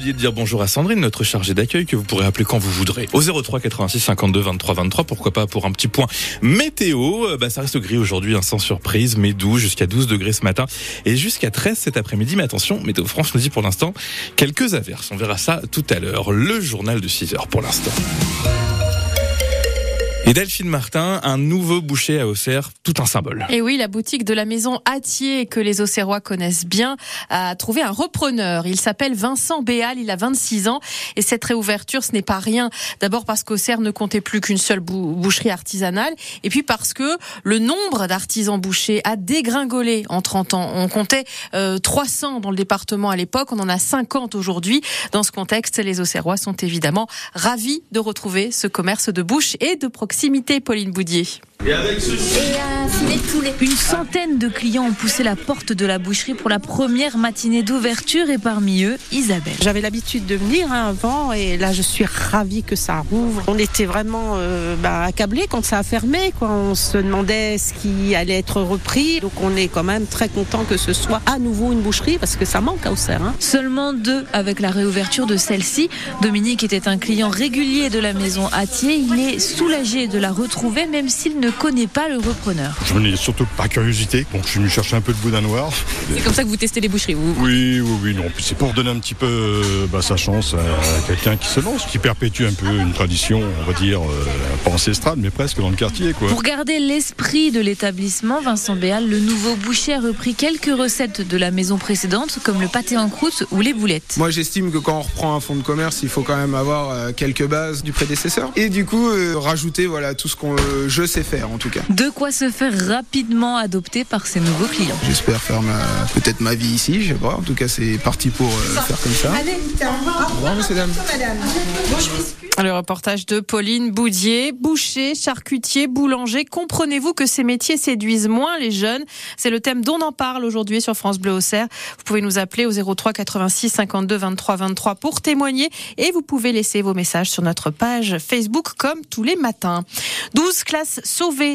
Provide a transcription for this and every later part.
oublié de dire bonjour à Sandrine, notre chargée d'accueil, que vous pourrez appeler quand vous voudrez. Au 03 86 52 23 23, pourquoi pas pour un petit point météo. Euh, Bah, ça reste gris aujourd'hui, hein, sans surprise, mais doux, jusqu'à 12 degrés ce matin et jusqu'à 13 cet après-midi. Mais attention, Météo France nous dit pour l'instant quelques averses. On verra ça tout à l'heure. Le journal de 6 heures pour l'instant. Et Delphine Martin, un nouveau boucher à Auxerre, tout un symbole. Et oui, la boutique de la maison Atier, que les Auxerrois connaissent bien, a trouvé un repreneur. Il s'appelle Vincent Béal, il a 26 ans. Et cette réouverture, ce n'est pas rien. D'abord parce qu'Auxerre ne comptait plus qu'une seule boucherie artisanale. Et puis parce que le nombre d'artisans bouchers a dégringolé en 30 ans. On comptait euh, 300 dans le département à l'époque, on en a 50 aujourd'hui. Dans ce contexte, les Auxerrois sont évidemment ravis de retrouver ce commerce de bouche et de proximité. Pauline Boudier. Et avec ce Une centaine de clients ont poussé la porte de la boucherie pour la première matinée d'ouverture et parmi eux, Isabelle. J'avais l'habitude de venir hein, avant et là je suis ravie que ça rouvre. On était vraiment euh, bah, accablés quand ça a fermé. Quoi. On se demandait ce qui allait être repris. Donc on est quand même très content que ce soit à nouveau une boucherie parce que ça manque à Auxerre. Hein. Seulement deux avec la réouverture de celle-ci. Dominique était un client régulier de la maison Atier. Il est soulagé de la retrouver même s'il ne connaît pas le repreneur. Je venais surtout par curiosité, donc je suis venu chercher un peu de boudin noir. C'est comme ça que vous testez les boucheries, vous Oui, oui, oui, non. C'est pour donner un petit peu euh, bah, sa chance à quelqu'un qui se lance, qui perpétue un peu une tradition, on va dire, euh, pas ancestrale, mais presque dans le quartier. Quoi. Pour garder l'esprit de l'établissement, Vincent Béal, le nouveau boucher a repris quelques recettes de la maison précédente, comme le pâté en croûte ou les boulettes. Moi, j'estime que quand on reprend un fonds de commerce, il faut quand même avoir euh, quelques bases du prédécesseur. Et du coup, euh, rajouter voilà, tout ce que euh, je sais faire, en tout cas. De quoi se faire rapidement adopter par ses nouveaux clients. J'espère faire ma, peut-être ma vie ici, je sais pas. En tout cas, c'est parti pour euh, faire comme ça. Allez, Au revoir, monsieur, dame. madame. Le reportage de Pauline Boudier, boucher, charcutier, boulanger. Comprenez-vous que ces métiers séduisent moins les jeunes? C'est le thème dont on en parle aujourd'hui sur France Bleu Auxerre. Vous pouvez nous appeler au 03 86 52 23 23 pour témoigner et vous pouvez laisser vos messages sur notre page Facebook comme tous les matins. 12 classes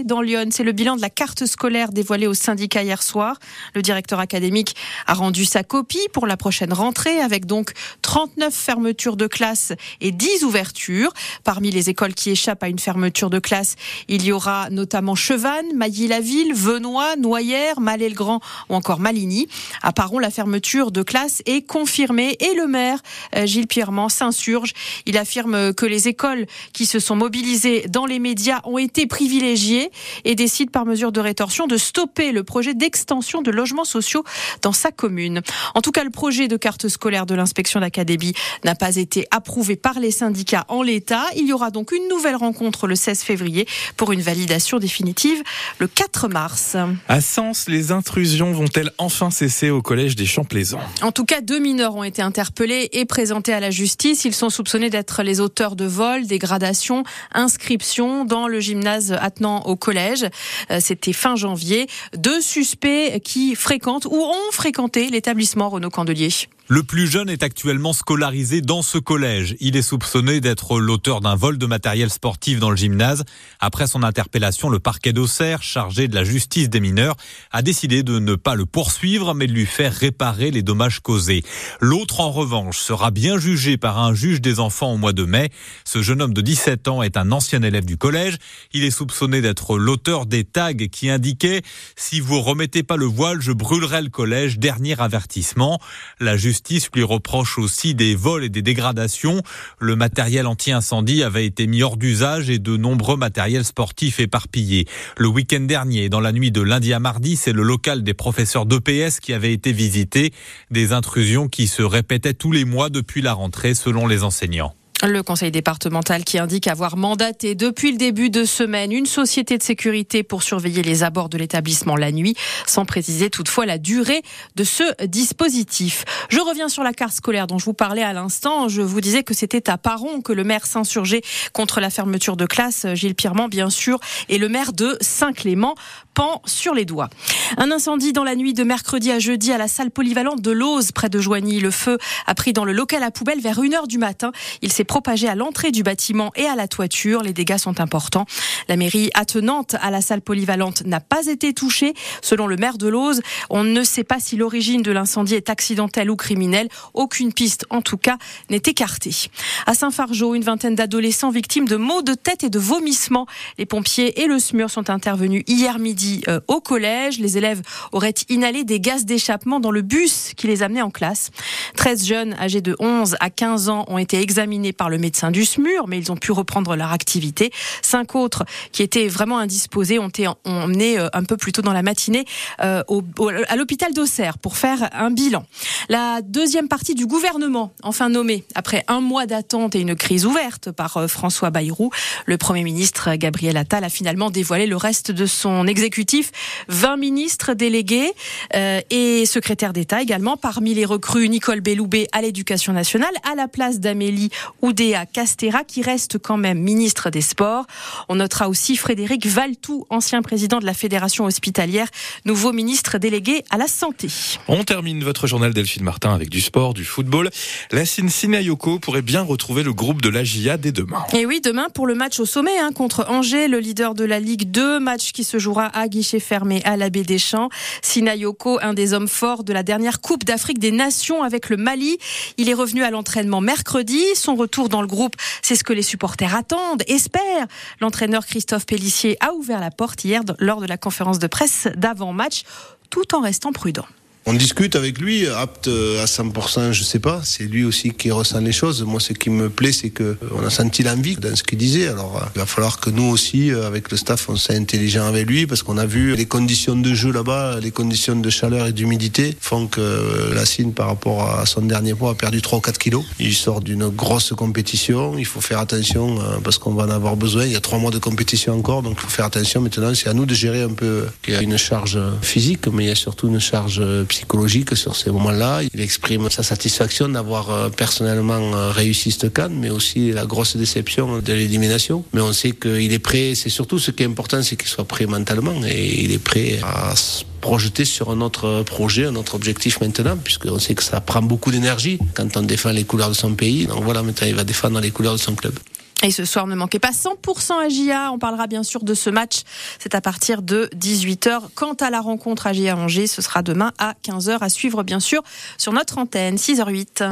dans Lyon, c'est le bilan de la carte scolaire dévoilée au syndicat hier soir. Le directeur académique a rendu sa copie pour la prochaine rentrée avec donc 39 fermetures de classes et 10 ouvertures. Parmi les écoles qui échappent à une fermeture de classe, il y aura notamment Chevannes, Mailly-la-Ville, Venoy, Noyères, Malais-le-Grand ou encore Maligny. À Paron, la fermeture de classe est confirmée et le maire, euh, Gilles Pierrement, s'insurge. Il affirme que les écoles qui se sont mobilisées dans les médias ont été privilégiées et décide par mesure de rétorsion de stopper le projet d'extension de logements sociaux dans sa commune. En tout cas, le projet de carte scolaire de l'inspection d'académie n'a pas été approuvé par les syndicats en l'état. Il y aura donc une nouvelle rencontre le 16 février pour une validation définitive le 4 mars. À Sens, les intrusions vont-elles enfin cesser au collège des Champs-Plaisants En tout cas, deux mineurs ont été interpellés et présentés à la justice. Ils sont soupçonnés d'être les auteurs de vols, dégradations, inscriptions dans le gymnase attenant au collège. Euh, C'était fin janvier. Deux suspects qui fréquentent ou ont fréquenté l'établissement Renaud Candelier. Le plus jeune est actuellement scolarisé dans ce collège. Il est soupçonné d'être l'auteur d'un vol de matériel sportif dans le gymnase. Après son interpellation, le parquet d'Auxerre, chargé de la justice des mineurs, a décidé de ne pas le poursuivre, mais de lui faire réparer les dommages causés. L'autre, en revanche, sera bien jugé par un juge des enfants au mois de mai. Ce jeune homme de 17 ans est un ancien élève du collège. Il est soupçonné d'être l'auteur des tags qui indiquaient « Si vous remettez pas le voile, je brûlerai le collège. Dernier avertissement. La justice lui reproche aussi des vols et des dégradations. Le matériel anti-incendie avait été mis hors d'usage et de nombreux matériels sportifs éparpillés. Le week-end dernier, dans la nuit de lundi à mardi, c'est le local des professeurs d'EPS qui avait été visité. Des intrusions qui se répétaient tous les mois depuis la rentrée selon les enseignants. Le conseil départemental qui indique avoir mandaté depuis le début de semaine une société de sécurité pour surveiller les abords de l'établissement la nuit, sans préciser toutefois la durée de ce dispositif. Je reviens sur la carte scolaire dont je vous parlais à l'instant. Je vous disais que c'était à Paron que le maire s'insurgeait contre la fermeture de classe. Gilles Pirement, bien sûr, et le maire de Saint-Clément, pend sur les doigts. Un incendie dans la nuit de mercredi à jeudi à la salle polyvalente de Lose, près de Joigny. Le feu a pris dans le local à poubelle vers 1h du matin. Il s'est propagé à l'entrée du bâtiment et à la toiture. Les dégâts sont importants. La mairie attenante à la salle polyvalente n'a pas été touchée. Selon le maire de Lose, on ne sait pas si l'origine de l'incendie est accidentelle ou criminelle. Aucune piste, en tout cas, n'est écartée. À Saint-Fargeau, une vingtaine d'adolescents victimes de maux de tête et de vomissements. Les pompiers et le SMUR sont intervenus hier midi euh, au collège. Les élèves auraient inhalé des gaz d'échappement dans le bus qui les amenait en classe. 13 jeunes âgés de 11 à 15 ans ont été examinés par le médecin du SMUR, mais ils ont pu reprendre leur activité. Cinq autres qui étaient vraiment indisposés ont été emmenés euh, un peu plus tôt dans la matinée euh, à l'hôpital d'Auxerre pour faire un bilan. La deuxième partie du gouvernement, enfin nommée, après un mois d'attente et une crise ouverte par euh, François Bayrou, le Premier ministre Gabriel Attal a finalement dévoilé le reste de son exécutif. 20 ministres délégués et secrétaires d'État également. Parmi les recrues, Nicole Belloubet à l'éducation nationale, à la place d'Amélie Oudéa Castera, qui reste quand même ministre des Sports. On notera aussi Frédéric Valtou, ancien président de la Fédération hospitalière, nouveau ministre délégué à la santé. On termine votre journal Delphine Martin avec du sport, du football. La Sinayoko pourrait bien retrouver le groupe de l'AGIA dès demain. Et oui, demain pour le match au sommet hein, contre Angers, le leader de la Ligue 2, match qui se jouera à guichet fermé à la baie des Champs. Sinayoko, un des hommes forts de la dernière Coupe d'Afrique des Nations avec le Mali. Il est revenu à l'entraînement mercredi. Son retour dans le groupe, c'est ce que les supporters attendent, espèrent. L'entraîneur Christophe Pellissier a ouvert la porte hier lors de la conférence de presse d'avant-match, tout en restant prudent. On discute avec lui, apte à 100%, je sais pas. C'est lui aussi qui ressent les choses. Moi, ce qui me plaît, c'est que on a senti l'envie dans ce qu'il disait. Alors, euh, il va falloir que nous aussi, euh, avec le staff, on soit intelligent avec lui, parce qu'on a vu les conditions de jeu là-bas, les conditions de chaleur et d'humidité font que euh, la Cine, par rapport à son dernier poids, a perdu 3 ou 4 kilos. Il sort d'une grosse compétition. Il faut faire attention parce qu'on va en avoir besoin. Il y a trois mois de compétition encore, donc il faut faire attention. Maintenant, c'est à nous de gérer un peu. Il y a une charge physique, mais il y a surtout une charge psychologique sur ces moments-là. Il exprime sa satisfaction d'avoir euh, personnellement euh, réussi ce can, mais aussi la grosse déception de l'élimination. Mais on sait qu'il est prêt, c'est surtout ce qui est important, c'est qu'il soit prêt mentalement et il est prêt à se projeter sur un autre projet, un autre objectif maintenant, puisqu'on sait que ça prend beaucoup d'énergie quand on défend les couleurs de son pays. Donc voilà, maintenant il va défendre les couleurs de son club. Et ce soir, ne manquez pas 100% à GIA. On parlera bien sûr de ce match. C'est à partir de 18h. Quant à la rencontre à GIA Angers, ce sera demain à 15h à suivre bien sûr sur notre antenne 6h08.